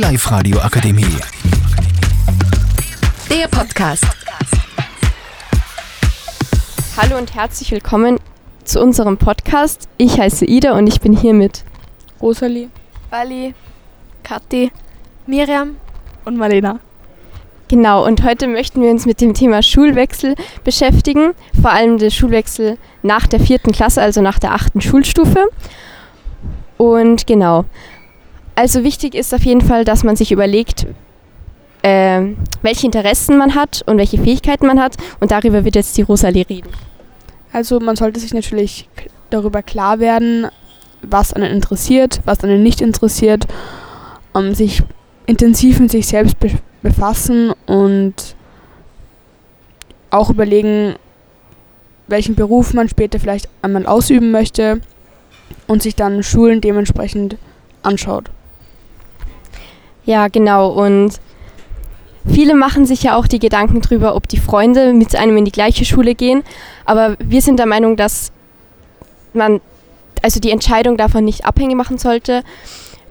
Live-Radio Akademie. Der Podcast. Hallo und herzlich willkommen zu unserem Podcast. Ich heiße Ida und ich bin hier mit Rosalie Bali, Kathi, Miriam und Marlena. Genau, und heute möchten wir uns mit dem Thema Schulwechsel beschäftigen, vor allem der Schulwechsel nach der vierten Klasse, also nach der achten Schulstufe. Und genau, also wichtig ist auf jeden Fall, dass man sich überlegt, äh, welche Interessen man hat und welche Fähigkeiten man hat. Und darüber wird jetzt die Rosalie reden. Also man sollte sich natürlich darüber klar werden, was einen interessiert, was einen nicht interessiert, um sich intensiv mit sich selbst be befassen und auch überlegen, welchen Beruf man später vielleicht einmal ausüben möchte und sich dann Schulen dementsprechend anschaut. Ja, genau. Und viele machen sich ja auch die Gedanken darüber, ob die Freunde mit einem in die gleiche Schule gehen. Aber wir sind der Meinung, dass man also die Entscheidung davon nicht abhängig machen sollte,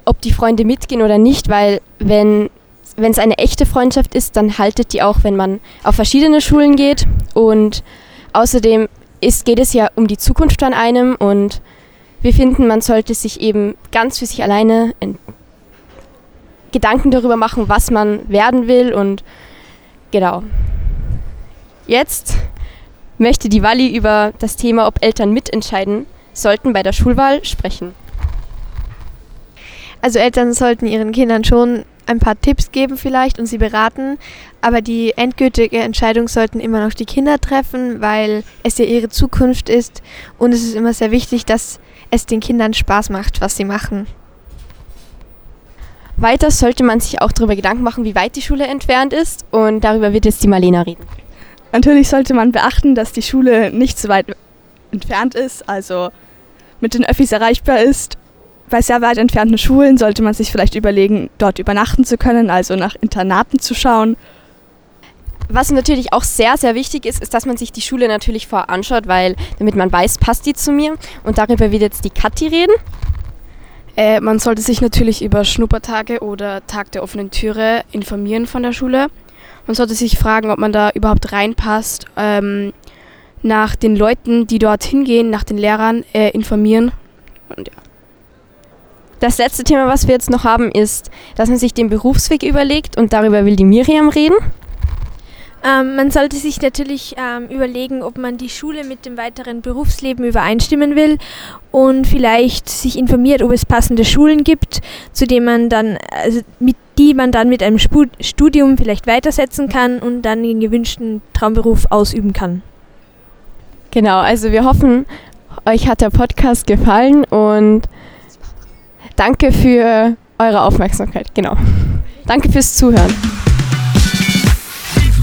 ob die Freunde mitgehen oder nicht, weil wenn wenn es eine echte Freundschaft ist, dann haltet die auch, wenn man auf verschiedene Schulen geht. Und außerdem ist, geht es ja um die Zukunft an einem und wir finden, man sollte sich eben ganz für sich alleine Gedanken darüber machen, was man werden will und genau. Jetzt möchte die Walli über das Thema, ob Eltern mitentscheiden sollten bei der Schulwahl, sprechen. Also Eltern sollten ihren Kindern schon ein paar Tipps geben vielleicht und sie beraten, aber die endgültige Entscheidung sollten immer noch die Kinder treffen, weil es ja ihre Zukunft ist und es ist immer sehr wichtig, dass es den Kindern Spaß macht, was sie machen. Weiter sollte man sich auch darüber Gedanken machen, wie weit die Schule entfernt ist und darüber wird jetzt die Marlena reden. Natürlich sollte man beachten, dass die Schule nicht so weit entfernt ist, also mit den Öffis erreichbar ist bei sehr weit entfernten Schulen sollte man sich vielleicht überlegen, dort übernachten zu können, also nach Internaten zu schauen. Was natürlich auch sehr, sehr wichtig ist, ist, dass man sich die Schule natürlich vorher anschaut, weil damit man weiß, passt die zu mir. Und darüber wird jetzt die Kathi reden. Äh, man sollte sich natürlich über Schnuppertage oder Tag der offenen Türe informieren von der Schule. Man sollte sich fragen, ob man da überhaupt reinpasst. Ähm, nach den Leuten, die dort hingehen, nach den Lehrern äh, informieren. Und ja. Das letzte Thema, was wir jetzt noch haben, ist, dass man sich den Berufsweg überlegt und darüber will die Miriam reden. Ähm, man sollte sich natürlich ähm, überlegen, ob man die Schule mit dem weiteren Berufsleben übereinstimmen will und vielleicht sich informiert, ob es passende Schulen gibt, zu denen man dann, also mit die man dann mit einem Studium vielleicht weitersetzen kann und dann den gewünschten Traumberuf ausüben kann. Genau, also wir hoffen, euch hat der Podcast gefallen und Danke für eure Aufmerksamkeit. Genau. Danke fürs Zuhören.